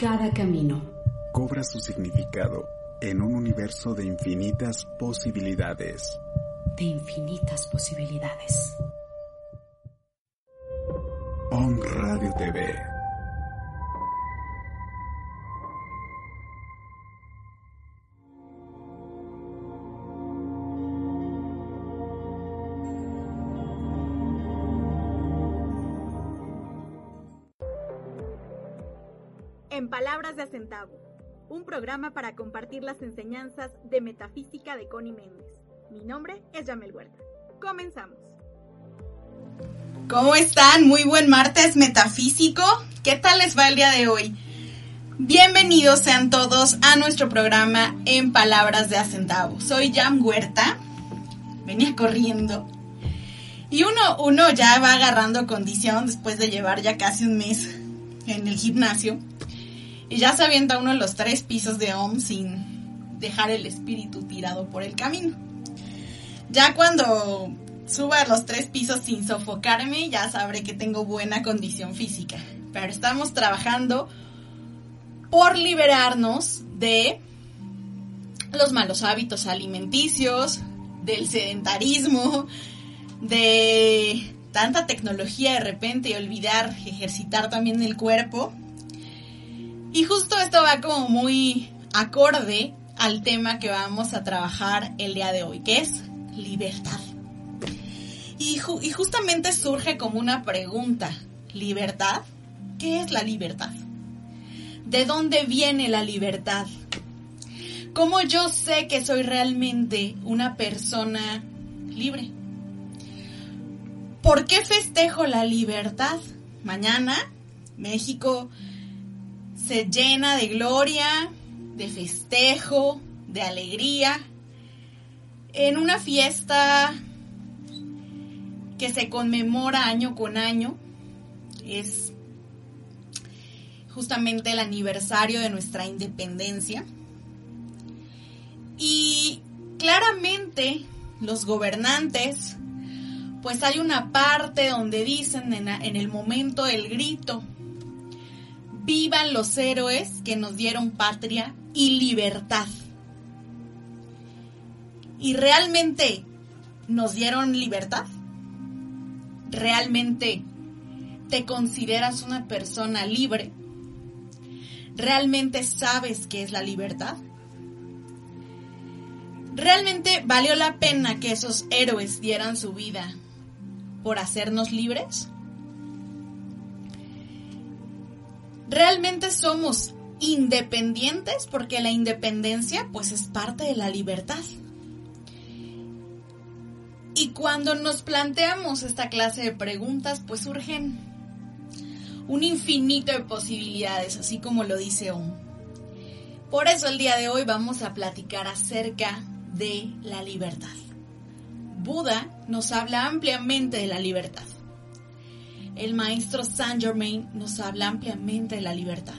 Cada camino cobra su significado en un universo de infinitas posibilidades. De infinitas posibilidades. On Radio TV. Palabras de Acentavo, un programa para compartir las enseñanzas de metafísica de Connie Méndez. Mi nombre es Yamel Huerta. Comenzamos. ¿Cómo están? Muy buen martes metafísico. ¿Qué tal les va el día de hoy? Bienvenidos sean todos a nuestro programa En Palabras de Acentavo. Soy Yam Huerta. Venía corriendo. Y uno, uno ya va agarrando condición después de llevar ya casi un mes en el gimnasio. Y ya se avienta uno los tres pisos de OM sin dejar el espíritu tirado por el camino. Ya cuando suba los tres pisos sin sofocarme, ya sabré que tengo buena condición física. Pero estamos trabajando por liberarnos de los malos hábitos alimenticios, del sedentarismo, de tanta tecnología de repente y olvidar ejercitar también el cuerpo. Y justo esto va como muy acorde al tema que vamos a trabajar el día de hoy, que es libertad. Y, y, justamente surge como una pregunta, ¿libertad? ¿Qué es la libertad? ¿De dónde viene la libertad? ¿Cómo yo sé que soy realmente una persona libre? ¿Por qué festejo la libertad? Mañana México se llena de gloria, de festejo, de alegría, en una fiesta que se conmemora año con año. Es justamente el aniversario de nuestra independencia. Y claramente los gobernantes, pues hay una parte donde dicen en, el momento del grito, vivan los héroes que nos dieron patria y libertad. ¿Y realmente nos dieron libertad? ¿Realmente te consideras una persona libre? ¿Realmente sabes qué es la libertad? ¿Realmente valió la pena que esos héroes dieran su vida por hacernos libres? ¿Realmente somos independientes? Porque la independencia pues es parte de la libertad. Y cuando nos planteamos esta clase de preguntas pues surgen un infinito de posibilidades, así como lo dice OM. Por eso el día de hoy vamos a platicar acerca de la libertad. Buda nos habla ampliamente de la libertad. El maestro Saint Germain nos habla ampliamente de la libertad.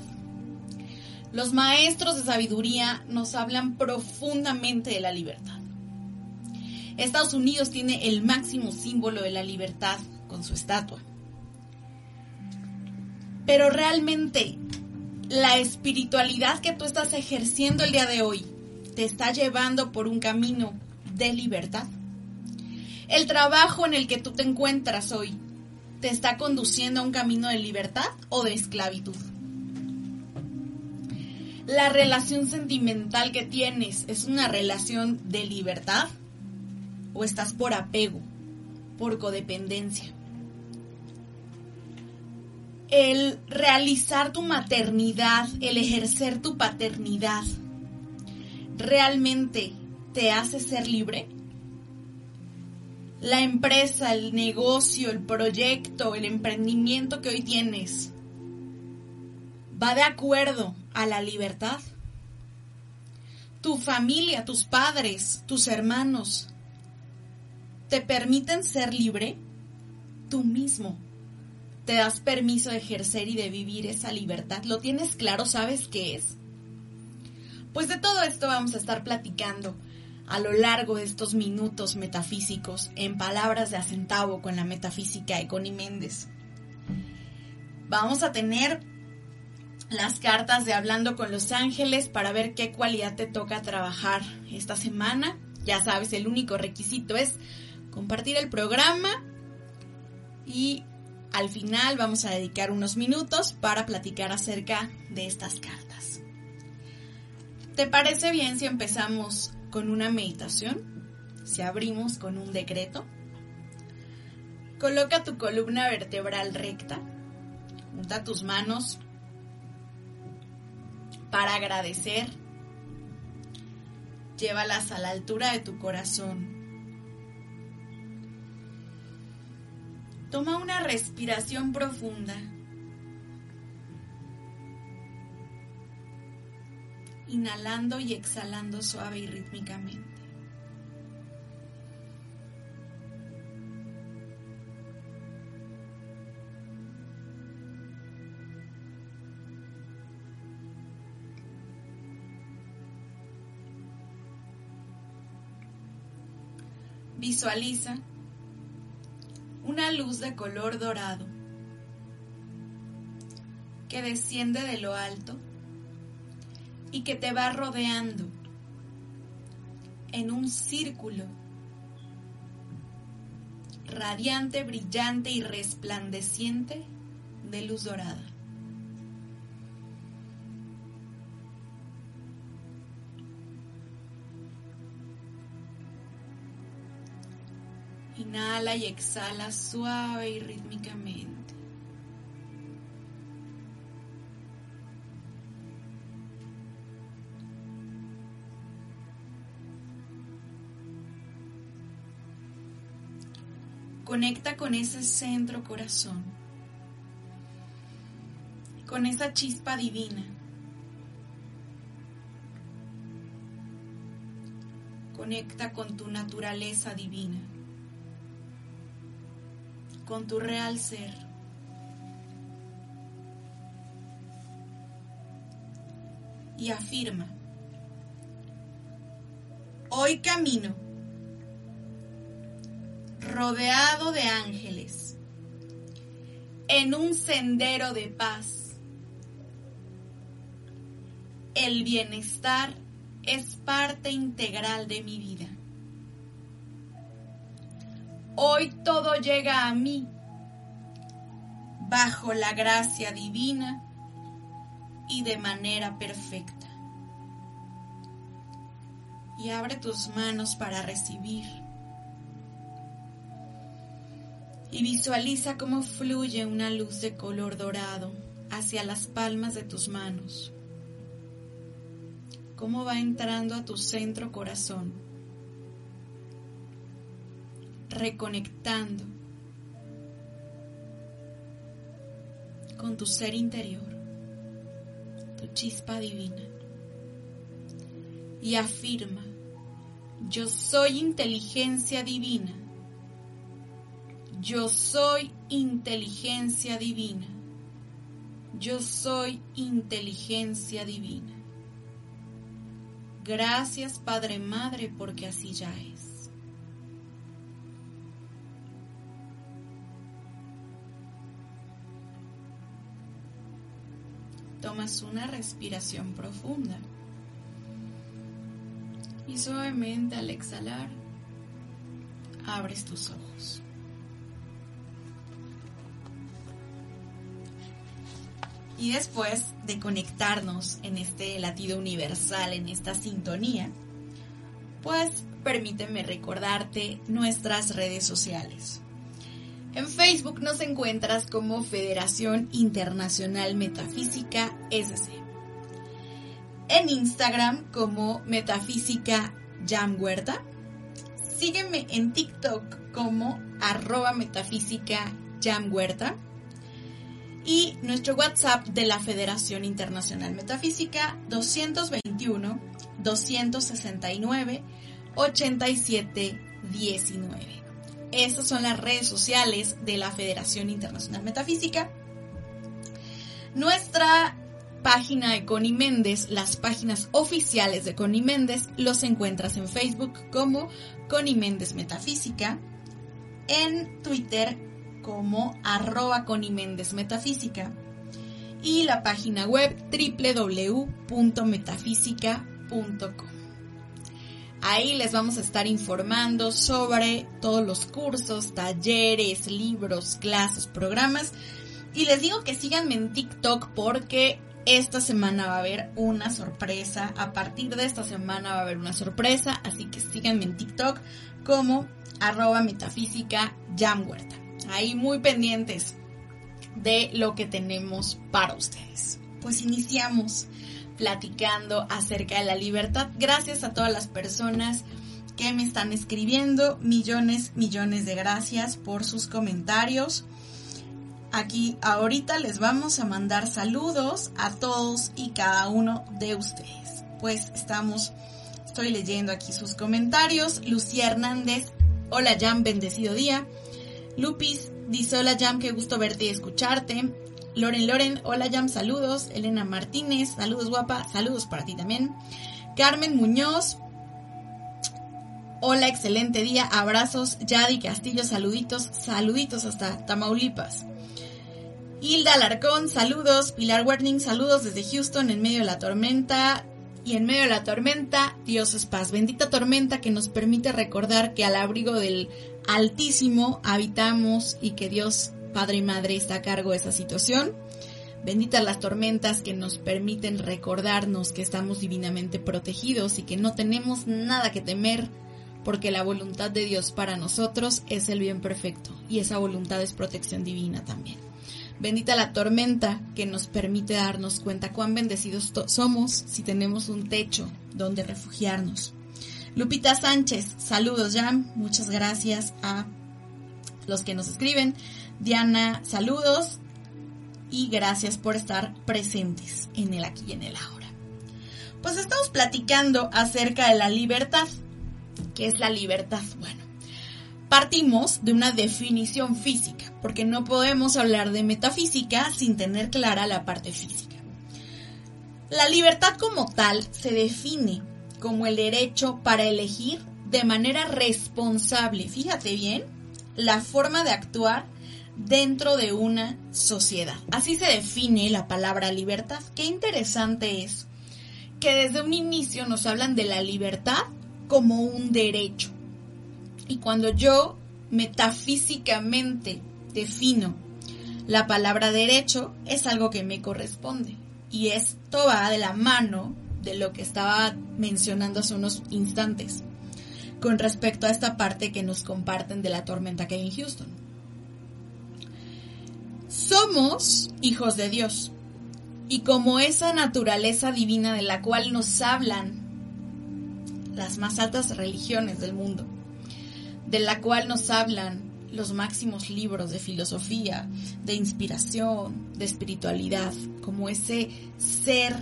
Los maestros de sabiduría nos hablan profundamente de la libertad. Estados Unidos tiene el máximo símbolo de la libertad con su estatua. Pero realmente la espiritualidad que tú estás ejerciendo el día de hoy te está llevando por un camino de libertad. El trabajo en el que tú te encuentras hoy te está conduciendo a un camino de libertad o de esclavitud. La relación sentimental que tienes es una relación de libertad o estás por apego, por codependencia. El realizar tu maternidad, el ejercer tu paternidad, realmente te hace ser libre? La empresa, el negocio, el proyecto, el emprendimiento que hoy tienes, ¿va de acuerdo a la libertad? Tu familia, tus padres, tus hermanos, ¿te permiten ser libre? Tú mismo te das permiso de ejercer y de vivir esa libertad. ¿Lo tienes claro? ¿Sabes qué es? Pues de todo esto vamos a estar platicando a lo largo de estos minutos metafísicos en palabras de acentavo con la metafísica de Connie Méndez. Vamos a tener las cartas de Hablando con los Ángeles para ver qué cualidad te toca trabajar esta semana. Ya sabes, el único requisito es compartir el programa y al final vamos a dedicar unos minutos para platicar acerca de estas cartas. ¿Te parece bien si empezamos con una meditación? Si abrimos con un decreto. Coloca tu columna vertebral recta. Junta tus manos para agradecer. Llévalas a la altura de tu corazón. Toma una respiración profunda. Inhalando y exhalando suave y rítmicamente. Visualiza una luz de color dorado que desciende de lo alto y que te va rodeando en un círculo radiante, brillante y resplandeciente de luz dorada. Inhala y exhala suave y rítmicamente. Conecta con ese centro corazón, con esa chispa divina. Conecta con tu naturaleza divina con tu real ser. Y afirma, hoy camino rodeado de ángeles en un sendero de paz. El bienestar es parte integral de mi vida. Hoy todo llega a mí bajo la gracia divina y de manera perfecta. Y abre tus manos para recibir. Y visualiza cómo fluye una luz de color dorado hacia las palmas de tus manos. Cómo va entrando a tu centro corazón reconectando con tu ser interior, tu chispa divina. Y afirma, yo soy inteligencia divina. Yo soy inteligencia divina. Yo soy inteligencia divina. Gracias Padre Madre porque así ya es. tomas una respiración profunda. Y suavemente al exhalar, abres tus ojos. Y después de conectarnos en este latido universal, en esta sintonía, pues permíteme recordarte nuestras redes sociales. En Facebook nos encuentras como Federación Internacional Metafísica SC. En Instagram como Metafísica Jam Huerta. Sígueme en TikTok como arroba metafísica Jam Huerta. Y nuestro WhatsApp de la Federación Internacional Metafísica 221 269 8719. Estas son las redes sociales de la Federación Internacional Metafísica. Nuestra página de Connie Méndez, las páginas oficiales de Connie Méndez, los encuentras en Facebook como Connie Méndez Metafísica, en Twitter como arroba Connie Méndez Metafísica y la página web www.metafísica.com. Ahí les vamos a estar informando sobre todos los cursos, talleres, libros, clases, programas. Y les digo que síganme en TikTok porque esta semana va a haber una sorpresa. A partir de esta semana va a haber una sorpresa. Así que síganme en TikTok como arroba metafísica jamhuerta. Ahí muy pendientes de lo que tenemos para ustedes. Pues iniciamos platicando acerca de la libertad. Gracias a todas las personas que me están escribiendo. Millones, millones de gracias por sus comentarios. Aquí ahorita les vamos a mandar saludos a todos y cada uno de ustedes. Pues estamos, estoy leyendo aquí sus comentarios. Lucía Hernández, hola Jan, bendecido día. Lupis dice hola Jam, qué gusto verte y escucharte. Loren Loren, hola Jam, saludos. Elena Martínez, saludos guapa, saludos para ti también. Carmen Muñoz, hola, excelente día, abrazos. Yadi Castillo, saluditos, saluditos hasta Tamaulipas. Hilda Alarcón, saludos. Pilar Werning, saludos desde Houston en medio de la tormenta. Y en medio de la tormenta, Dios es paz. Bendita tormenta que nos permite recordar que al abrigo del Altísimo habitamos y que Dios, Padre y Madre, está a cargo de esa situación. Benditas las tormentas que nos permiten recordarnos que estamos divinamente protegidos y que no tenemos nada que temer porque la voluntad de Dios para nosotros es el bien perfecto y esa voluntad es protección divina también. Bendita la tormenta que nos permite darnos cuenta cuán bendecidos somos si tenemos un techo donde refugiarnos. Lupita Sánchez, saludos Jam, muchas gracias a los que nos escriben. Diana, saludos y gracias por estar presentes en el aquí y en el ahora. Pues estamos platicando acerca de la libertad. ¿Qué es la libertad? Bueno, partimos de una definición física, porque no podemos hablar de metafísica sin tener clara la parte física. La libertad como tal se define como el derecho para elegir de manera responsable, fíjate bien, la forma de actuar dentro de una sociedad. Así se define la palabra libertad. Qué interesante es que desde un inicio nos hablan de la libertad como un derecho. Y cuando yo metafísicamente defino la palabra derecho, es algo que me corresponde. Y esto va de la mano de lo que estaba mencionando hace unos instantes con respecto a esta parte que nos comparten de la tormenta que en Houston. Somos hijos de Dios y como esa naturaleza divina de la cual nos hablan las más altas religiones del mundo, de la cual nos hablan los máximos libros de filosofía, de inspiración, de espiritualidad, como ese ser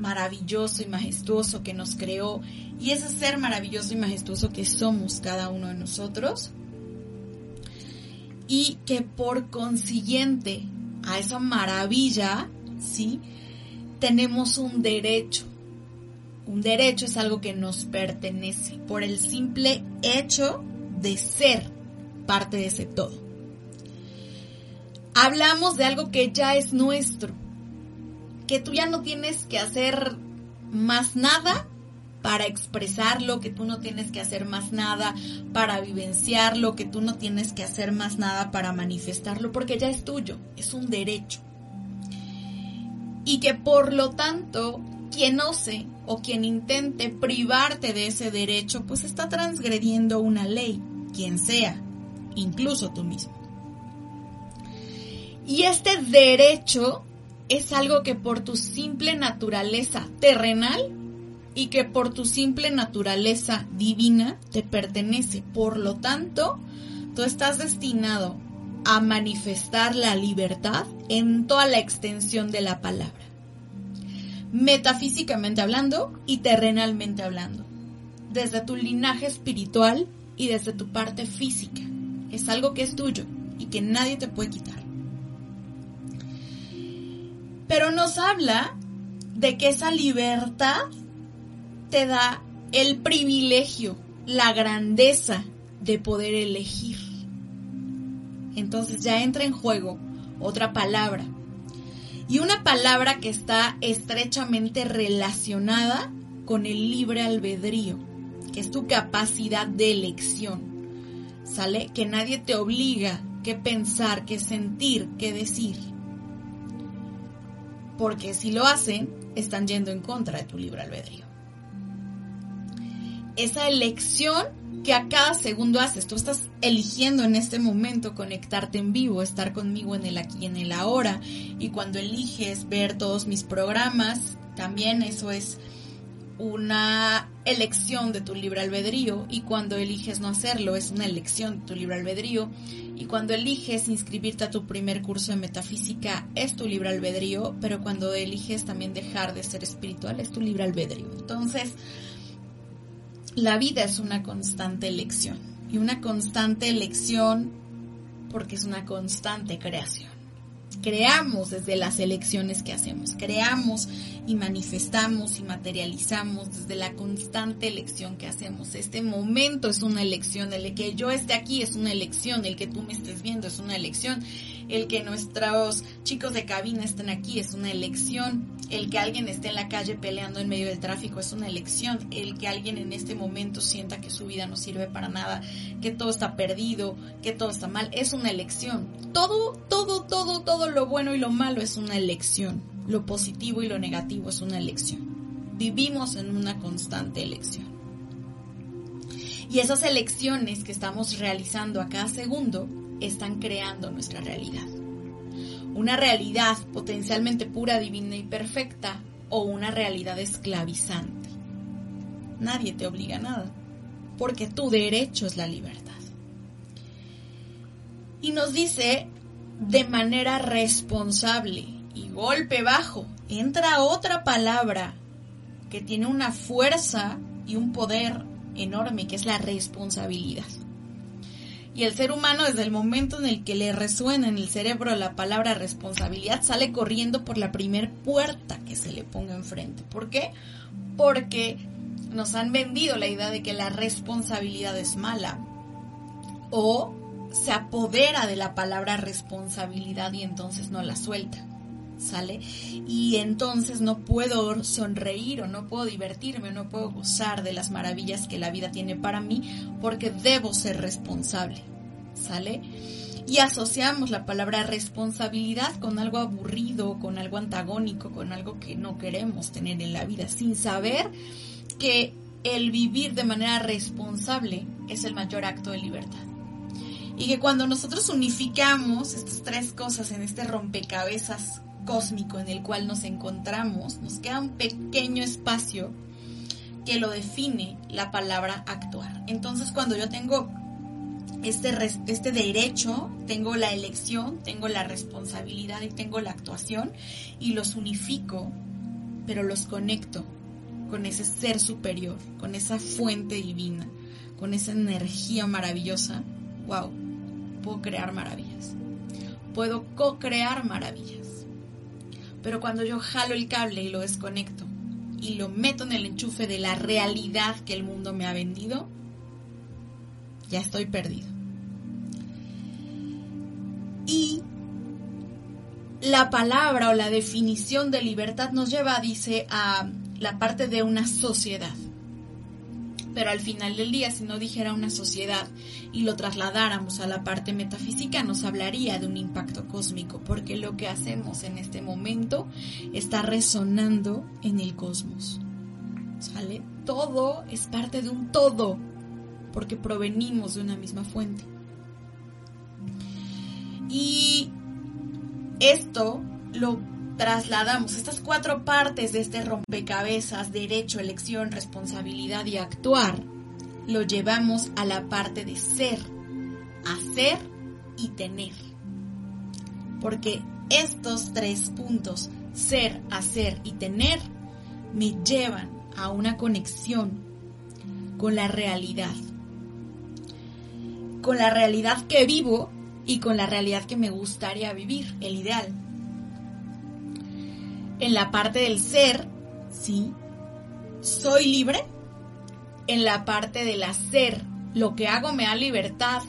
maravilloso y majestuoso que nos creó y ese ser maravilloso y majestuoso que somos cada uno de nosotros y que por consiguiente a esa maravilla, ¿sí? Tenemos un derecho. Un derecho es algo que nos pertenece por el simple hecho de ser parte de ese todo. Hablamos de algo que ya es nuestro, que tú ya no tienes que hacer más nada para expresarlo, que tú no tienes que hacer más nada para vivenciarlo, que tú no tienes que hacer más nada para manifestarlo, porque ya es tuyo, es un derecho. Y que por lo tanto, quien ose o quien intente privarte de ese derecho, pues está transgrediendo una ley, quien sea, incluso tú mismo. Y este derecho es algo que por tu simple naturaleza terrenal y que por tu simple naturaleza divina te pertenece. Por lo tanto, tú estás destinado a manifestar la libertad en toda la extensión de la palabra. Metafísicamente hablando y terrenalmente hablando. Desde tu linaje espiritual y desde tu parte física. Es algo que es tuyo y que nadie te puede quitar pero nos habla de que esa libertad te da el privilegio, la grandeza de poder elegir. Entonces ya entra en juego otra palabra. y una palabra que está estrechamente relacionada con el libre albedrío, que es tu capacidad de elección. ¿Sale? Que nadie te obliga qué pensar, qué sentir, qué decir. Porque si lo hacen, están yendo en contra de tu libre albedrío. Esa elección que a cada segundo haces, tú estás eligiendo en este momento conectarte en vivo, estar conmigo en el aquí y en el ahora. Y cuando eliges ver todos mis programas, también eso es una elección de tu libre albedrío y cuando eliges no hacerlo es una elección de tu libre albedrío y cuando eliges inscribirte a tu primer curso de metafísica es tu libre albedrío, pero cuando eliges también dejar de ser espiritual es tu libre albedrío. Entonces, la vida es una constante elección y una constante elección porque es una constante creación creamos desde las elecciones que hacemos, creamos y manifestamos y materializamos desde la constante elección que hacemos. Este momento es una elección, el que yo esté aquí es una elección, el que tú me estés viendo es una elección, el que nuestros chicos de cabina estén aquí es una elección, el que alguien esté en la calle peleando en medio del tráfico es una elección, el que alguien en este momento sienta que su vida no sirve para nada, que todo está perdido, que todo está mal, es una elección. Todo, todo, todo, todo lo bueno y lo malo es una elección. Lo positivo y lo negativo es una elección. Vivimos en una constante elección. Y esas elecciones que estamos realizando a cada segundo están creando nuestra realidad. Una realidad potencialmente pura, divina y perfecta o una realidad esclavizante. Nadie te obliga a nada, porque tu derecho es la libertad. Y nos dice de manera responsable y golpe bajo, entra otra palabra que tiene una fuerza y un poder enorme, que es la responsabilidad. Y el ser humano, desde el momento en el que le resuena en el cerebro la palabra responsabilidad, sale corriendo por la primer puerta que se le ponga enfrente. ¿Por qué? Porque nos han vendido la idea de que la responsabilidad es mala. O se apodera de la palabra responsabilidad y entonces no la suelta. ¿Sale? Y entonces no puedo sonreír o no puedo divertirme o no puedo gozar de las maravillas que la vida tiene para mí porque debo ser responsable. ¿Sale? Y asociamos la palabra responsabilidad con algo aburrido, con algo antagónico, con algo que no queremos tener en la vida, sin saber que el vivir de manera responsable es el mayor acto de libertad. Y que cuando nosotros unificamos estas tres cosas en este rompecabezas cósmico en el cual nos encontramos, nos queda un pequeño espacio que lo define la palabra actuar. Entonces cuando yo tengo este, este derecho, tengo la elección, tengo la responsabilidad y tengo la actuación y los unifico, pero los conecto con ese ser superior, con esa fuente divina, con esa energía maravillosa, wow, puedo crear maravillas. Puedo co-crear maravillas. Pero cuando yo jalo el cable y lo desconecto y lo meto en el enchufe de la realidad que el mundo me ha vendido, ya estoy perdido. Y la palabra o la definición de libertad nos lleva, dice, a la parte de una sociedad. Pero al final del día, si no dijera una sociedad y lo trasladáramos a la parte metafísica, nos hablaría de un impacto cósmico, porque lo que hacemos en este momento está resonando en el cosmos. ¿Sale? Todo es parte de un todo, porque provenimos de una misma fuente. Y esto lo trasladamos estas cuatro partes de este rompecabezas, derecho, elección, responsabilidad y actuar, lo llevamos a la parte de ser, hacer y tener. Porque estos tres puntos, ser, hacer y tener, me llevan a una conexión con la realidad. Con la realidad que vivo y con la realidad que me gustaría vivir, el ideal en la parte del ser, sí, soy libre. En la parte del hacer, lo que hago me da libertad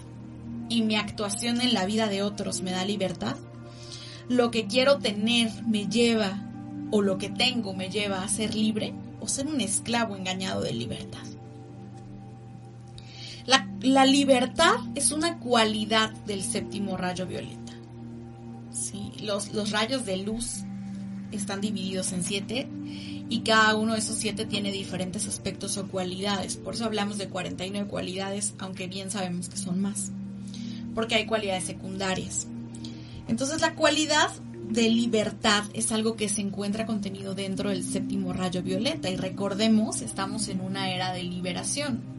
y mi actuación en la vida de otros me da libertad. lo que quiero tener me lleva o lo que tengo me lleva a ser libre o ser un esclavo engañado de libertad. La, libertad es una cualidad del séptimo rayo violeta. ¿sí? Los, los rayos de luz están divididos en siete y cada uno de esos siete tiene diferentes aspectos o cualidades. Por eso hablamos de 49 cualidades, aunque bien sabemos que son más, porque hay cualidades secundarias. Entonces la cualidad de libertad es algo que se encuentra contenido dentro del séptimo rayo violeta y recordemos, estamos en una era de liberación.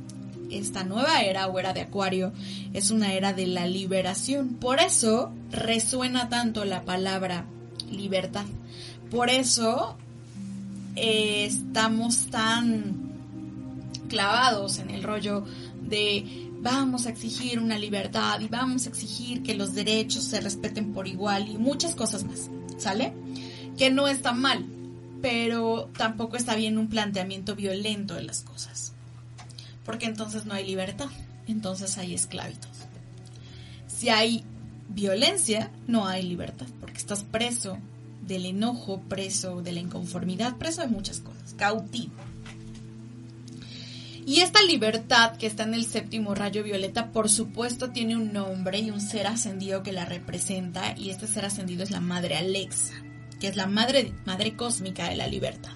Esta nueva era o era de Acuario es una era de la liberación. Por eso resuena tanto la palabra libertad. Por eso eh, estamos tan clavados en el rollo de vamos a exigir una libertad y vamos a exigir que los derechos se respeten por igual y muchas cosas más, ¿sale? Que no está mal, pero tampoco está bien un planteamiento violento de las cosas, porque entonces no hay libertad, entonces hay esclavitud. Si hay violencia, no hay libertad, porque estás preso del enojo, preso de la inconformidad, preso de muchas cosas, cautivo. Y esta libertad que está en el séptimo rayo violeta, por supuesto, tiene un nombre y un ser ascendido que la representa, y este ser ascendido es la Madre Alexa, que es la madre, madre cósmica de la libertad,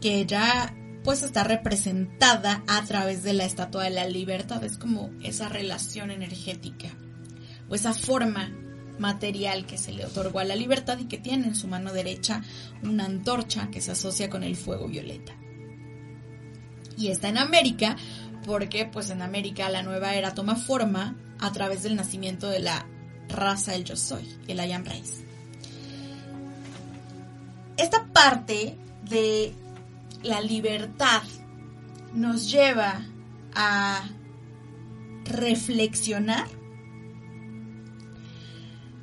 que ella pues está representada a través de la estatua de la libertad, es como esa relación energética, o esa forma material que se le otorgó a la libertad y que tiene en su mano derecha una antorcha que se asocia con el fuego violeta. Y está en América porque pues en América la nueva era toma forma a través del nacimiento de la raza del yo soy, el I am race. Esta parte de la libertad nos lleva a reflexionar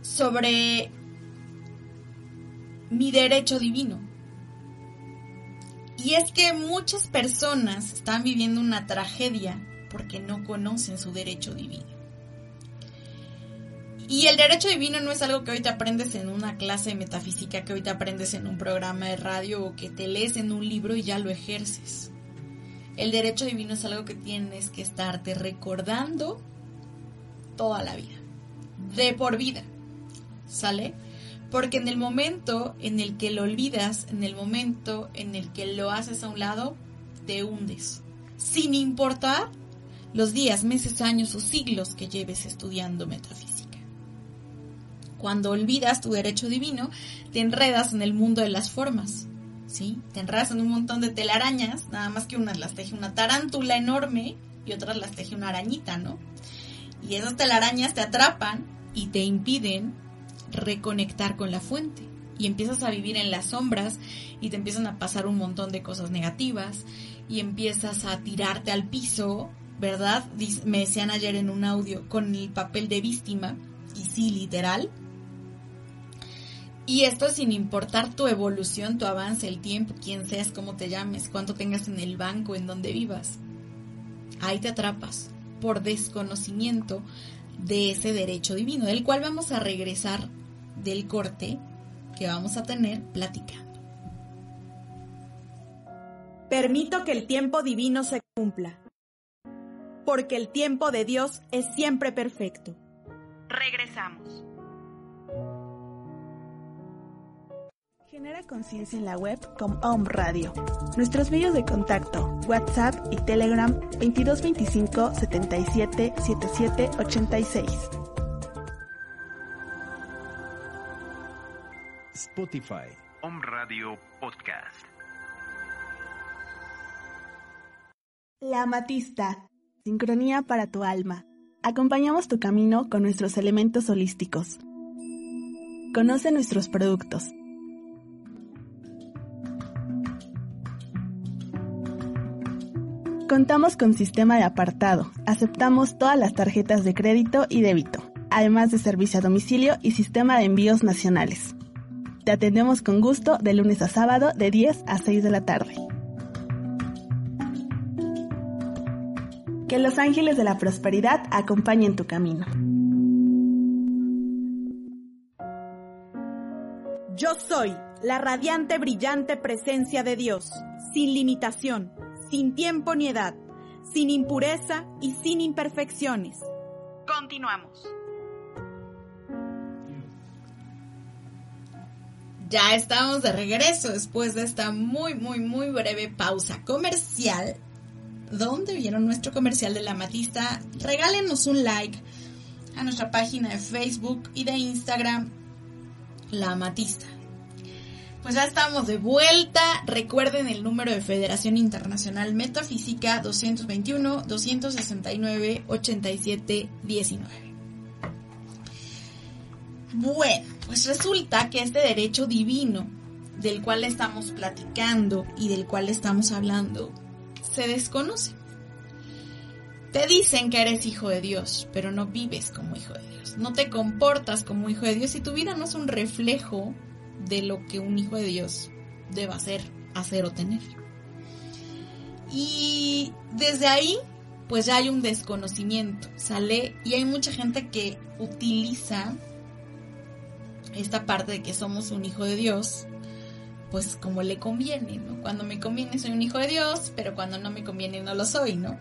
sobre mi derecho divino. Y es que muchas personas están viviendo una tragedia porque no conocen su derecho divino. Y el derecho divino no es algo que hoy te aprendes en una clase de metafísica, que hoy te aprendes en un programa de radio o que te lees en un libro y ya lo ejerces. El derecho divino es algo que tienes que estarte recordando toda la vida, de por vida. ¿sale? Porque en el momento en el que lo olvidas, en el momento en el que lo haces a un lado, te hundes. Sin importar los días, meses, años o siglos que lleves estudiando metafísica. Cuando olvidas tu derecho divino, te enredas en el mundo de las formas. ¿Sí? Te enredas en un montón de telarañas, nada más que unas las teje una tarántula enorme y otras las teje una arañita, ¿no? Y esas telarañas te atrapan y te impiden reconectar con la fuente y empiezas a vivir en las sombras y te empiezan a pasar un montón de cosas negativas y empiezas a tirarte al piso, ¿verdad? Me decían ayer en un audio con el papel de víctima y sí, literal. Y esto sin importar tu evolución, tu avance, el tiempo, quién seas, cómo te llames, cuánto tengas en el banco, en donde vivas. Ahí te atrapas por desconocimiento de ese derecho divino, del cual vamos a regresar del corte que vamos a tener platicando. Permito que el tiempo divino se cumpla, porque el tiempo de Dios es siempre perfecto. Regresamos. Genera conciencia en la web con Om Radio. Nuestros medios de contacto, WhatsApp y Telegram 2225 77 77 86. Spotify. Om Radio Podcast. La Amatista. Sincronía para tu alma. Acompañamos tu camino con nuestros elementos holísticos. Conoce nuestros productos. Contamos con sistema de apartado. Aceptamos todas las tarjetas de crédito y débito, además de servicio a domicilio y sistema de envíos nacionales. Te atendemos con gusto de lunes a sábado de 10 a 6 de la tarde. Que los ángeles de la prosperidad acompañen tu camino. Yo soy la radiante, brillante presencia de Dios, sin limitación, sin tiempo ni edad, sin impureza y sin imperfecciones. Continuamos. Ya estamos de regreso después de esta muy, muy, muy breve pausa comercial. ¿Dónde vieron nuestro comercial de la Matista? Regálenos un like a nuestra página de Facebook y de Instagram, La Matista. Pues ya estamos de vuelta. Recuerden el número de Federación Internacional Metafísica 221 269 87 19. Bueno, pues resulta que este derecho divino del cual estamos platicando y del cual estamos hablando se desconoce. Te dicen que eres hijo de Dios, pero no vives como hijo de Dios. No te comportas como hijo de Dios y tu vida no es un reflejo de lo que un hijo de Dios deba ser, hacer o tener. Y desde ahí, pues ya hay un desconocimiento, ¿sale? Y hay mucha gente que utiliza esta parte de que somos un hijo de Dios, pues como le conviene, ¿no? Cuando me conviene soy un hijo de Dios, pero cuando no me conviene no lo soy, ¿no?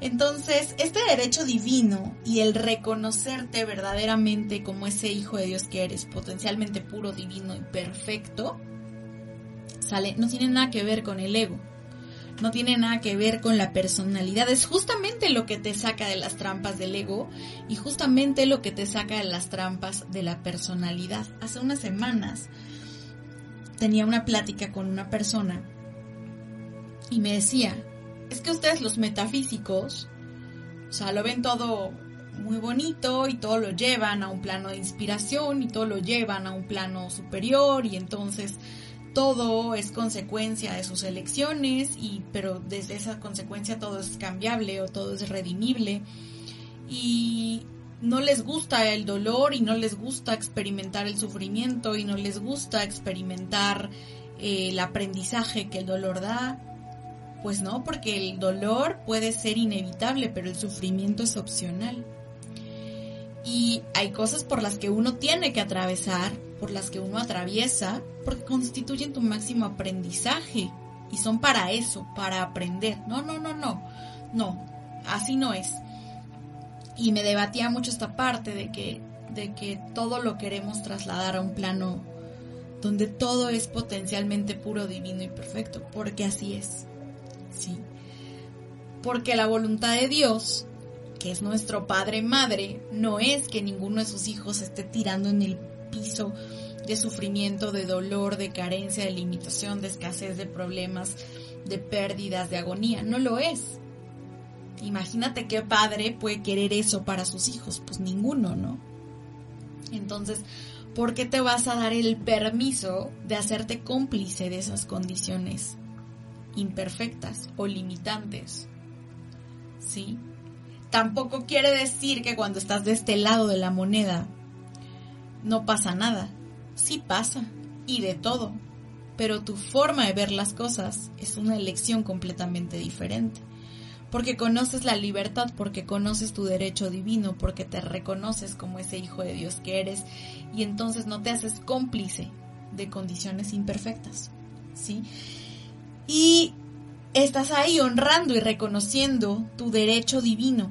Entonces, este derecho divino y el reconocerte verdaderamente como ese hijo de Dios que eres, potencialmente puro, divino y perfecto, sale, no tiene nada que ver con el ego, no tiene nada que ver con la personalidad, es justamente lo que te saca de las trampas del ego y justamente lo que te saca de las trampas de la personalidad. Hace unas semanas tenía una plática con una persona y me decía, es que ustedes los metafísicos, o sea, lo ven todo muy bonito y todo lo llevan a un plano de inspiración y todo lo llevan a un plano superior y entonces todo es consecuencia de sus elecciones y pero desde esa consecuencia todo es cambiable o todo es redimible. Y no les gusta el dolor y no les gusta experimentar el sufrimiento y no les gusta experimentar eh, el aprendizaje que el dolor da pues no, porque el dolor puede ser inevitable, pero el sufrimiento es opcional. Y hay cosas por las que uno tiene que atravesar, por las que uno atraviesa, porque constituyen tu máximo aprendizaje. Y son para eso, para aprender. No, no, no, no. No, así no es. Y me debatía mucho esta parte de que, de que todo lo queremos trasladar a un plano donde todo es potencialmente puro, divino y perfecto, porque así es. Porque la voluntad de Dios, que es nuestro Padre Madre, no es que ninguno de sus hijos esté tirando en el piso de sufrimiento, de dolor, de carencia, de limitación, de escasez, de problemas, de pérdidas, de agonía. No lo es. Imagínate qué padre puede querer eso para sus hijos. Pues ninguno, ¿no? Entonces, ¿por qué te vas a dar el permiso de hacerte cómplice de esas condiciones imperfectas o limitantes. ¿Sí? Tampoco quiere decir que cuando estás de este lado de la moneda no pasa nada. Sí pasa, y de todo. Pero tu forma de ver las cosas es una elección completamente diferente. Porque conoces la libertad, porque conoces tu derecho divino, porque te reconoces como ese hijo de Dios que eres y entonces no te haces cómplice de condiciones imperfectas. ¿Sí? Y estás ahí honrando y reconociendo tu derecho divino.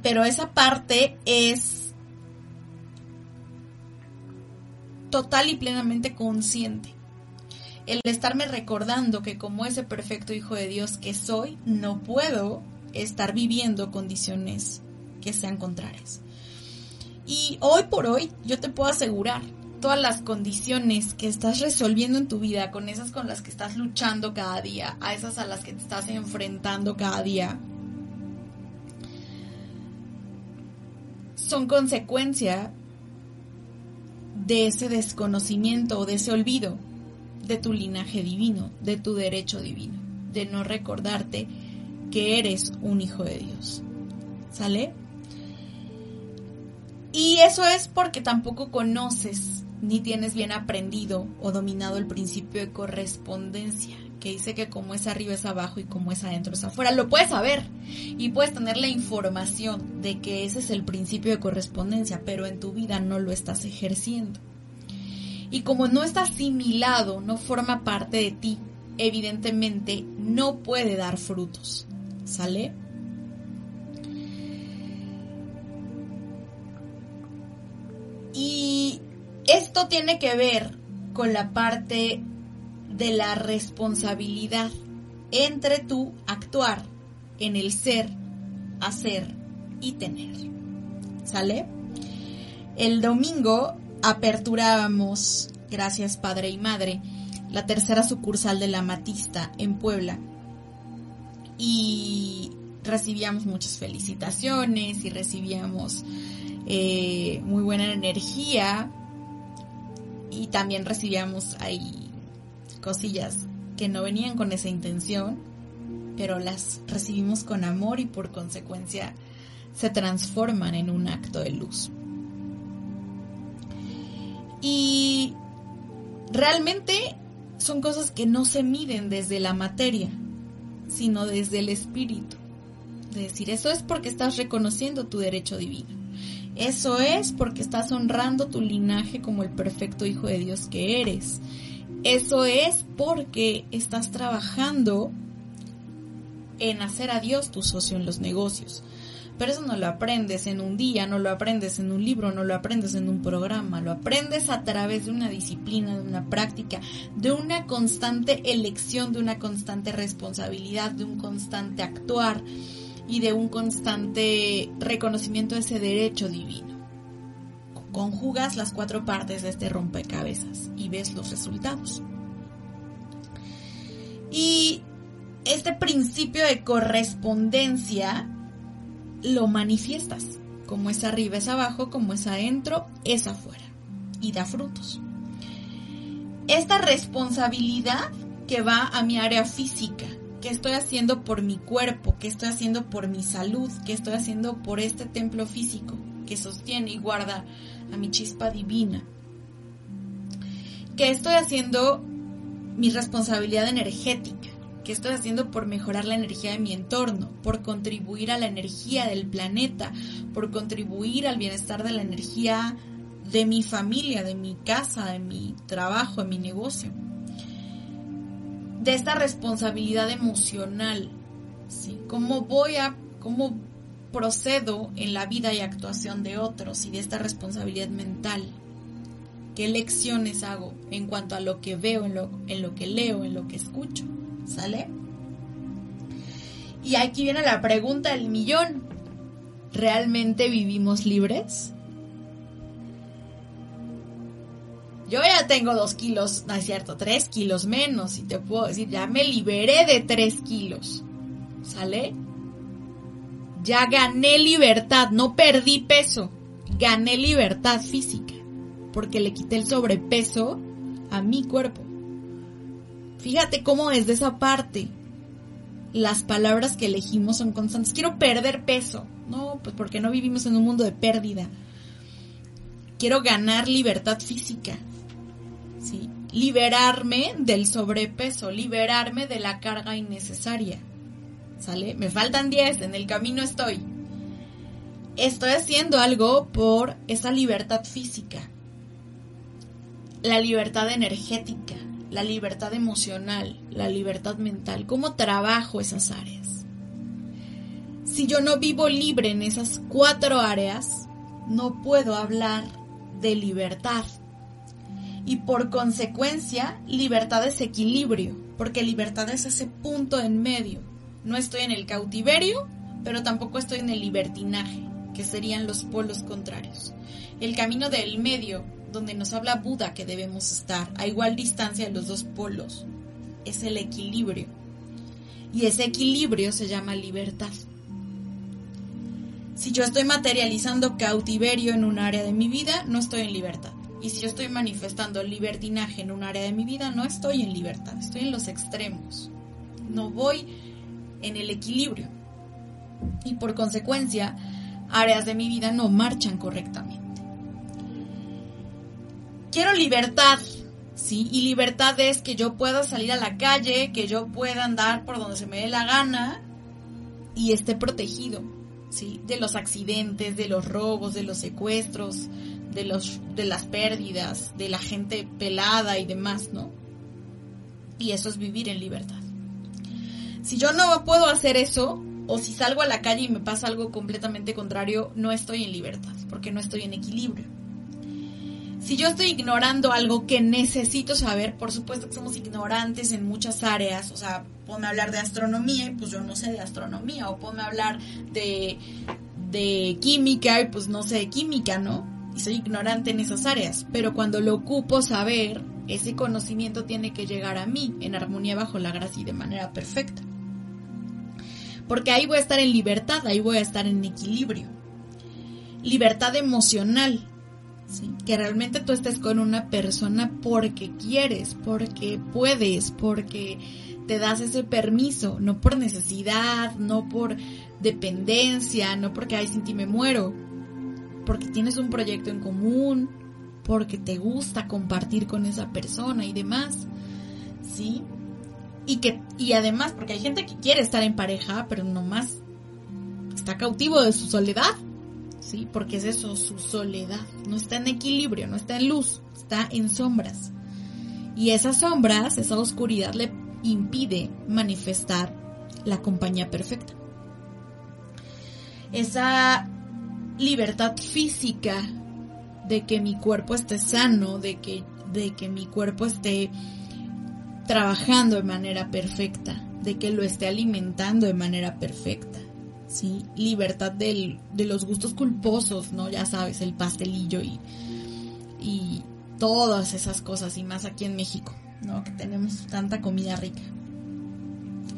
Pero esa parte es total y plenamente consciente. El estarme recordando que como ese perfecto hijo de Dios que soy, no puedo estar viviendo condiciones que sean contrarias. Y hoy por hoy yo te puedo asegurar todas las condiciones que estás resolviendo en tu vida, con esas con las que estás luchando cada día, a esas a las que te estás enfrentando cada día, son consecuencia de ese desconocimiento o de ese olvido de tu linaje divino, de tu derecho divino, de no recordarte que eres un hijo de Dios. ¿Sale? Y eso es porque tampoco conoces ni tienes bien aprendido o dominado el principio de correspondencia, que dice que como es arriba es abajo y como es adentro es afuera. Lo puedes saber y puedes tener la información de que ese es el principio de correspondencia, pero en tu vida no lo estás ejerciendo. Y como no está asimilado, no forma parte de ti, evidentemente no puede dar frutos. ¿Sale? Y esto tiene que ver con la parte de la responsabilidad entre tu actuar en el ser, hacer y tener. ¿Sale? El domingo aperturábamos, gracias Padre y Madre, la tercera sucursal de la Matista en Puebla. Y recibíamos muchas felicitaciones y recibíamos eh, muy buena energía y también recibíamos ahí cosillas que no venían con esa intención, pero las recibimos con amor y por consecuencia se transforman en un acto de luz. Y realmente son cosas que no se miden desde la materia, sino desde el espíritu. Es decir, eso es porque estás reconociendo tu derecho divino. Eso es porque estás honrando tu linaje como el perfecto Hijo de Dios que eres. Eso es porque estás trabajando en hacer a Dios tu socio en los negocios. Pero eso no lo aprendes en un día, no lo aprendes en un libro, no lo aprendes en un programa, lo aprendes a través de una disciplina, de una práctica, de una constante elección, de una constante responsabilidad, de un constante actuar y de un constante reconocimiento de ese derecho divino. Conjugas las cuatro partes de este rompecabezas y ves los resultados. Y este principio de correspondencia lo manifiestas. Como es arriba es abajo, como es adentro es afuera. Y da frutos. Esta responsabilidad que va a mi área física, que estoy haciendo por mi cuerpo, que estoy haciendo por mi salud, que estoy haciendo por este templo físico que sostiene y guarda a mi chispa divina, que estoy haciendo mi responsabilidad energética, que estoy haciendo por mejorar la energía de mi entorno, por contribuir a la energía del planeta, por contribuir al bienestar de la energía de mi familia, de mi casa, de mi trabajo, de mi negocio. De esta responsabilidad emocional, ¿sí? ¿Cómo voy a, cómo procedo en la vida y actuación de otros y de esta responsabilidad mental? ¿Qué lecciones hago en cuanto a lo que veo, en lo, en lo que leo, en lo que escucho? ¿Sale? Y aquí viene la pregunta del millón. ¿Realmente vivimos libres? Yo ya tengo dos kilos, no es cierto, tres kilos menos, y te puedo decir, ya me liberé de tres kilos. ¿Sale? Ya gané libertad, no perdí peso, gané libertad física, porque le quité el sobrepeso a mi cuerpo. Fíjate cómo desde esa parte las palabras que elegimos son constantes. Quiero perder peso. No, pues porque no vivimos en un mundo de pérdida. Quiero ganar libertad física. Liberarme del sobrepeso, liberarme de la carga innecesaria. ¿Sale? Me faltan 10, en el camino estoy. Estoy haciendo algo por esa libertad física. La libertad energética la libertad emocional, la libertad mental, cómo trabajo esas áreas. Si yo no vivo libre en esas cuatro áreas, no puedo hablar de libertad. Y por consecuencia, libertad es equilibrio, porque libertad es ese punto en medio. No estoy en el cautiverio, pero tampoco estoy en el libertinaje, que serían los polos contrarios. El camino del medio donde nos habla Buda que debemos estar a igual distancia de los dos polos. Es el equilibrio. Y ese equilibrio se llama libertad. Si yo estoy materializando cautiverio en un área de mi vida, no estoy en libertad. Y si yo estoy manifestando libertinaje en un área de mi vida, no estoy en libertad, estoy en los extremos. No voy en el equilibrio. Y por consecuencia, áreas de mi vida no marchan correctamente quiero libertad, ¿sí? Y libertad es que yo pueda salir a la calle, que yo pueda andar por donde se me dé la gana y esté protegido, ¿sí? De los accidentes, de los robos, de los secuestros, de, los, de las pérdidas, de la gente pelada y demás, ¿no? Y eso es vivir en libertad. Si yo no puedo hacer eso, o si salgo a la calle y me pasa algo completamente contrario, no estoy en libertad, porque no estoy en equilibrio. Si yo estoy ignorando algo que necesito saber, por supuesto que somos ignorantes en muchas áreas, o sea, ponme a hablar de astronomía y pues yo no sé de astronomía, o ponme a hablar de, de química y pues no sé de química, ¿no? Y soy ignorante en esas áreas, pero cuando lo ocupo saber, ese conocimiento tiene que llegar a mí en armonía bajo la gracia y de manera perfecta. Porque ahí voy a estar en libertad, ahí voy a estar en equilibrio. Libertad emocional, que realmente tú estés con una persona porque quieres, porque puedes, porque te das ese permiso, no por necesidad, no por dependencia, no porque, ay, sin ti me muero, porque tienes un proyecto en común, porque te gusta compartir con esa persona y demás, ¿sí? Y que, y además, porque hay gente que quiere estar en pareja, pero nomás está cautivo de su soledad, ¿sí? Porque es eso, su soledad. No está en equilibrio, no está en luz, está en sombras. Y esas sombras, esa oscuridad le impide manifestar la compañía perfecta. Esa libertad física de que mi cuerpo esté sano, de que, de que mi cuerpo esté trabajando de manera perfecta, de que lo esté alimentando de manera perfecta, ¿sí? Libertad de los gustos culposos, ¿no? Ya sabes, el pastelillo y, y todas esas cosas, y más aquí en México, ¿no? Que tenemos tanta comida rica.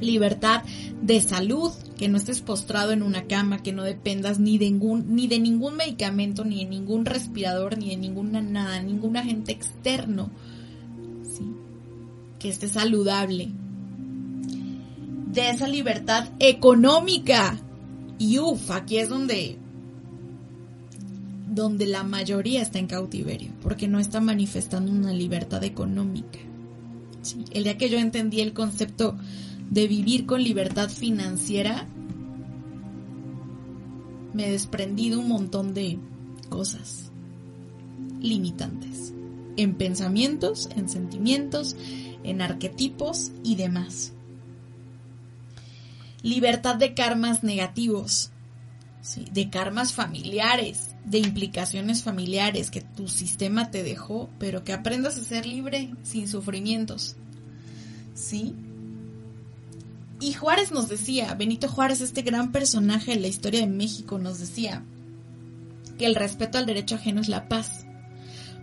Libertad de salud, que no estés postrado en una cama, que no dependas ni de ningún, ni de ningún medicamento, ni de ningún respirador, ni de ninguna nada, ningún agente externo, ¿sí? Que esté saludable. De esa libertad económica, y uff, aquí es donde donde la mayoría está en cautiverio, porque no está manifestando una libertad económica. El día que yo entendí el concepto de vivir con libertad financiera, me desprendí de un montón de cosas limitantes, en pensamientos, en sentimientos, en arquetipos y demás libertad de karmas negativos, de karmas familiares, de implicaciones familiares que tu sistema te dejó, pero que aprendas a ser libre sin sufrimientos. ¿Sí? Y Juárez nos decía, Benito Juárez, este gran personaje de la historia de México, nos decía que el respeto al derecho ajeno es la paz.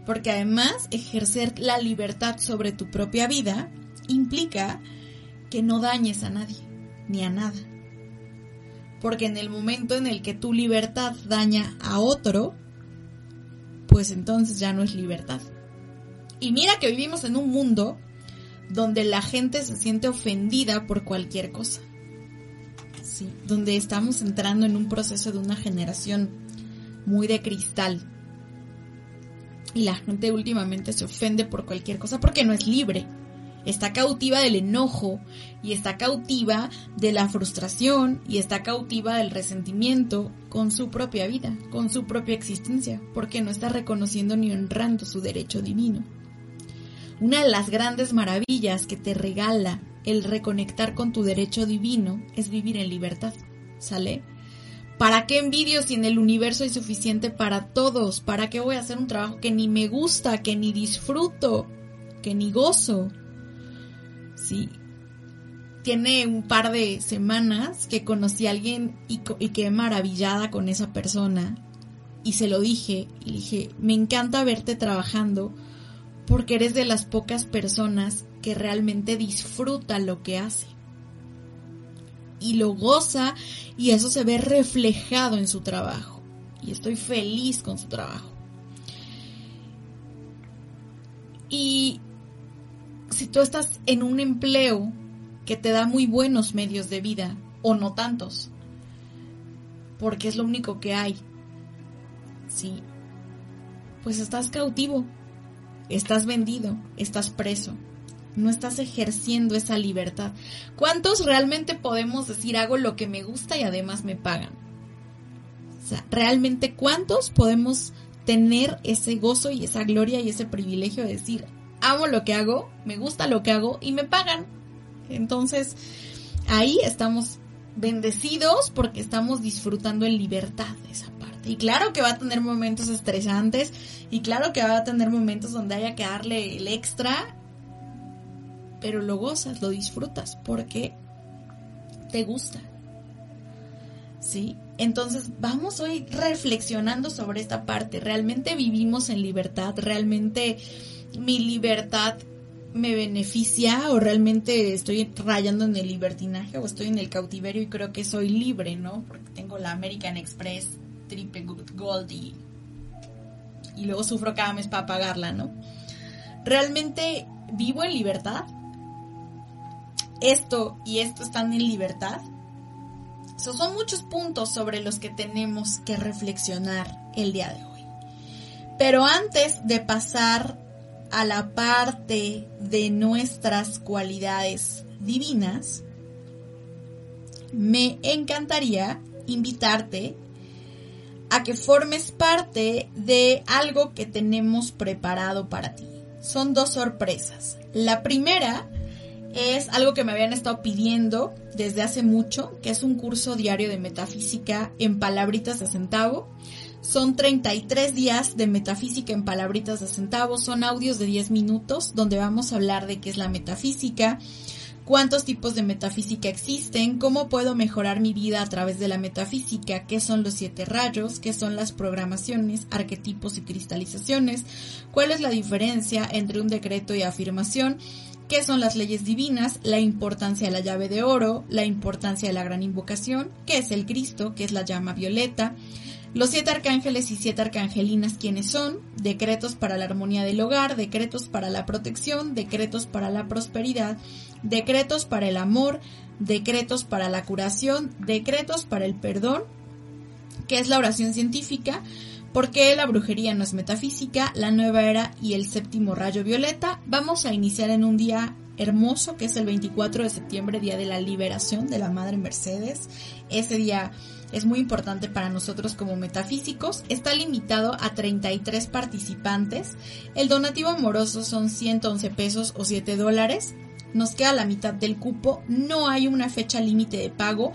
Porque además ejercer la libertad sobre tu propia vida implica que no dañes a nadie ni a nada. Porque en el momento en el que tu libertad daña a otro, pues entonces ya no es libertad. Y mira que vivimos en un mundo donde la gente se siente ofendida por cualquier cosa. Sí, donde estamos entrando en un proceso de una generación muy de cristal. Y la gente últimamente se ofende por cualquier cosa porque no es libre está cautiva del enojo y está cautiva de la frustración y está cautiva del resentimiento con su propia vida, con su propia existencia, porque no está reconociendo ni honrando su derecho divino. Una de las grandes maravillas que te regala el reconectar con tu derecho divino es vivir en libertad. ¿Sale? ¿Para qué envidio si en el universo hay suficiente para todos? ¿Para qué voy a hacer un trabajo que ni me gusta, que ni disfruto, que ni gozo? Sí. Tiene un par de semanas que conocí a alguien y, quedé maravillada con esa persona. Y se lo dije, y dije, me encanta verte trabajando porque eres de las pocas personas que realmente disfruta lo que hace. Y lo goza y eso se ve reflejado en su trabajo. Y estoy feliz con su trabajo. Y si tú estás en un empleo que te da muy buenos medios de vida, o no tantos, porque es lo único que hay, sí, pues estás cautivo, estás vendido, estás preso, no estás ejerciendo esa libertad. ¿Cuántos realmente podemos decir hago lo que me gusta y además me pagan? O sea, realmente cuántos podemos tener ese gozo y esa gloria y ese privilegio de decir, amo lo que hago, me gusta lo que hago y me pagan. Entonces, ahí estamos bendecidos porque estamos disfrutando en libertad de esa parte. Y claro que va a tener momentos estresantes y claro que va a tener momentos donde haya que darle el extra, pero lo gozas, lo disfrutas porque te gusta. ¿Sí? Entonces vamos hoy reflexionando sobre esta parte. ¿Realmente vivimos en libertad? ¿Realmente mi libertad me beneficia o realmente estoy rayando en el libertinaje o estoy en el cautiverio y creo que soy libre, ¿no? Porque tengo la American Express Triple Gold y, luego sufro cada mes para pagarla, ¿no? ¿Realmente vivo en libertad? ¿Esto y esto están en libertad? son muchos puntos sobre los que tenemos que reflexionar el día de hoy. Pero antes de pasar a la parte de nuestras cualidades divinas, me encantaría invitarte a que formes parte de algo que tenemos preparado para ti. Son dos sorpresas. La primera es algo que me habían estado pidiendo desde hace mucho, que es un curso diario de metafísica en palabritas de centavo. Son 33 días de metafísica en palabritas de centavo, son audios de 10 minutos donde vamos a hablar de qué es la metafísica, cuántos tipos de metafísica existen, cómo puedo mejorar mi vida a través de la metafísica, qué son los siete rayos, qué son las programaciones, arquetipos y cristalizaciones, cuál es la diferencia entre un decreto y afirmación, qué son las leyes divinas, la importancia de la llave de oro, la importancia de la gran invocación, qué es el Cristo, qué es la llama violeta, los siete arcángeles y siete arcangelinas, ¿quiénes son? Decretos para la armonía del hogar, decretos para la protección, decretos para la prosperidad, decretos para el amor, decretos para la curación, decretos para el perdón, que es la oración científica, porque la brujería no es metafísica, la nueva era y el séptimo rayo violeta. Vamos a iniciar en un día hermoso que es el 24 de septiembre, día de la liberación de la Madre Mercedes. Ese día es muy importante para nosotros como metafísicos. Está limitado a 33 participantes. El donativo amoroso son 111 pesos o 7 dólares. Nos queda la mitad del cupo. No hay una fecha límite de pago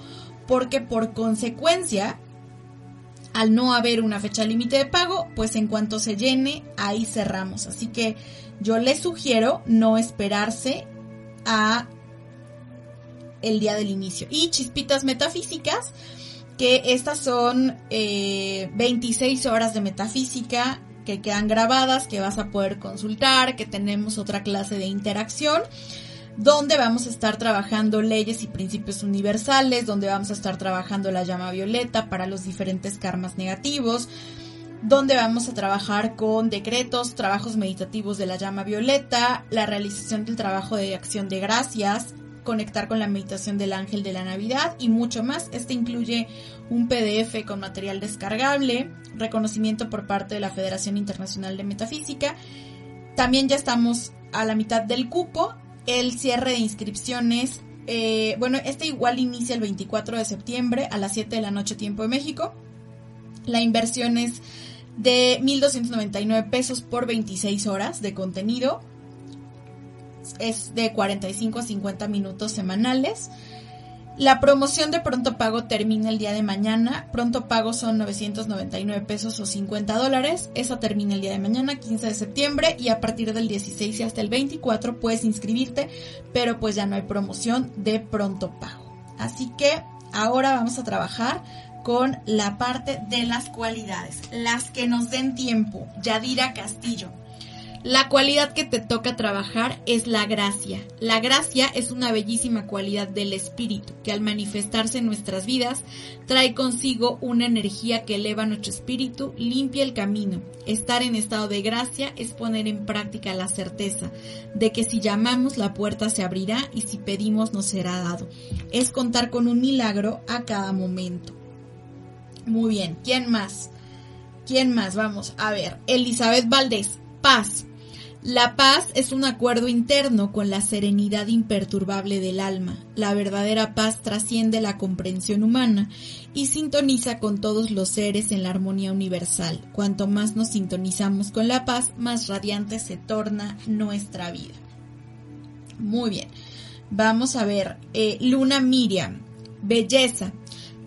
porque por consecuencia al no haber una fecha límite de pago, pues en cuanto se llene, ahí cerramos. Así que yo les sugiero no esperarse a el día del inicio. Y chispitas metafísicas, que estas son 26 eh, horas de metafísica que quedan grabadas, que vas a poder consultar, que tenemos otra clase de interacción donde vamos a estar trabajando leyes y principios universales, donde vamos a estar trabajando la llama violeta para los diferentes karmas negativos, donde vamos a trabajar con decretos, trabajos meditativos de la llama violeta, la realización del trabajo de acción de gracias, conectar con la meditación del ángel de la Navidad y mucho más. Este incluye un PDF con material descargable, reconocimiento por parte de la Federación Internacional de Metafísica. También ya estamos a la mitad del cupo el cierre de inscripciones. Eh, bueno, este igual inicia el 24 de septiembre a las 7 de la noche tiempo de México. La inversión es de 1.299 pesos por 26 horas de contenido. Es de 45 a 50 minutos semanales. La promoción de pronto pago termina el día de mañana. Pronto pago son 999 pesos o 50 dólares. Esa termina el día de mañana, 15 de septiembre. Y a partir del 16 y hasta el 24 puedes inscribirte, pero pues ya no hay promoción de pronto pago. Así que ahora vamos a trabajar con la parte de las cualidades, las que nos den tiempo. Yadira Castillo. La cualidad que te toca trabajar es la gracia. La gracia es una bellísima cualidad del espíritu que al manifestarse en nuestras vidas trae consigo una energía que eleva nuestro espíritu, limpia el camino. Estar en estado de gracia es poner en práctica la certeza de que si llamamos la puerta se abrirá y si pedimos nos será dado. Es contar con un milagro a cada momento. Muy bien, ¿quién más? ¿Quién más? Vamos a ver. Elizabeth Valdés, paz. La paz es un acuerdo interno con la serenidad imperturbable del alma. La verdadera paz trasciende la comprensión humana y sintoniza con todos los seres en la armonía universal. Cuanto más nos sintonizamos con la paz, más radiante se torna nuestra vida. Muy bien. Vamos a ver. Eh, Luna Miriam. Belleza.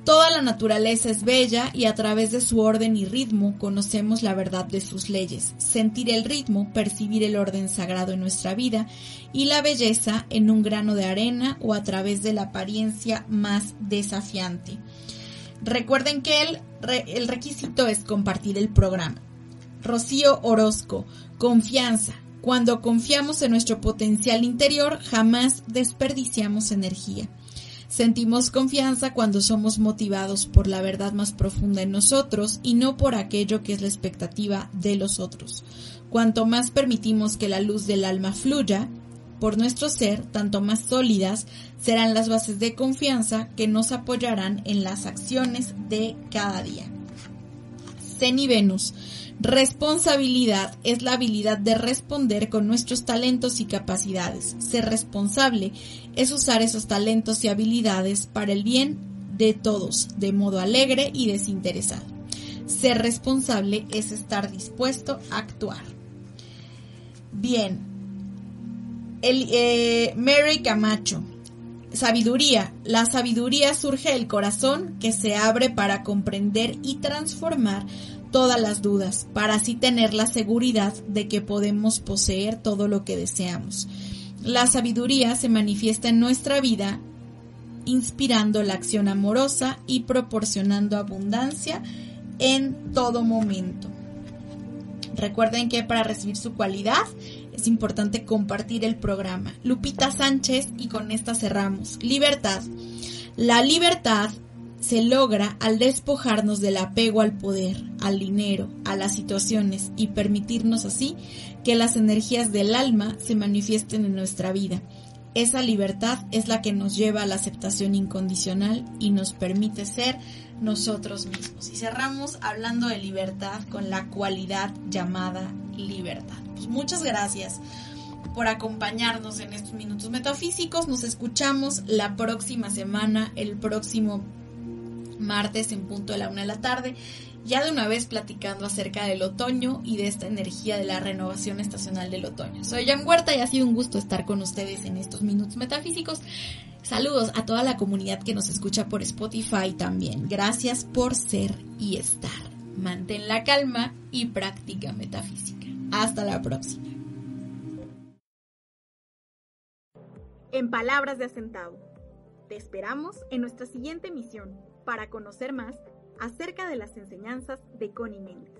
Toda la naturaleza es bella y a través de su orden y ritmo conocemos la verdad de sus leyes. Sentir el ritmo, percibir el orden sagrado en nuestra vida y la belleza en un grano de arena o a través de la apariencia más desafiante. Recuerden que el, el requisito es compartir el programa. Rocío Orozco, confianza. Cuando confiamos en nuestro potencial interior, jamás desperdiciamos energía. Sentimos confianza cuando somos motivados por la verdad más profunda en nosotros y no por aquello que es la expectativa de los otros. Cuanto más permitimos que la luz del alma fluya por nuestro ser, tanto más sólidas serán las bases de confianza que nos apoyarán en las acciones de cada día. Zen y Venus. Responsabilidad es la habilidad de responder con nuestros talentos y capacidades. Ser responsable es usar esos talentos y habilidades para el bien de todos, de modo alegre y desinteresado. Ser responsable es estar dispuesto a actuar. Bien. El, eh, Mary Camacho. Sabiduría. La sabiduría surge del corazón que se abre para comprender y transformar todas las dudas, para así tener la seguridad de que podemos poseer todo lo que deseamos. La sabiduría se manifiesta en nuestra vida inspirando la acción amorosa y proporcionando abundancia en todo momento. Recuerden que para recibir su cualidad es importante compartir el programa. Lupita Sánchez y con esta cerramos. Libertad. La libertad se logra al despojarnos del apego al poder, al dinero, a las situaciones y permitirnos así que las energías del alma se manifiesten en nuestra vida. Esa libertad es la que nos lleva a la aceptación incondicional y nos permite ser nosotros mismos. Y cerramos hablando de libertad con la cualidad llamada libertad. Pues muchas gracias por acompañarnos en estos minutos metafísicos. Nos escuchamos la próxima semana, el próximo martes en punto de la una de la tarde, ya de una vez platicando acerca del otoño y de esta energía de la renovación estacional del otoño. Soy Jan Huerta y ha sido un gusto estar con ustedes en estos minutos metafísicos. Saludos a toda la comunidad que nos escucha por Spotify también. Gracias por ser y estar. Mantén la calma y práctica metafísica. Hasta la próxima. En palabras de Acentavo, te esperamos en nuestra siguiente misión para conocer más acerca de las enseñanzas de Connie Méndez.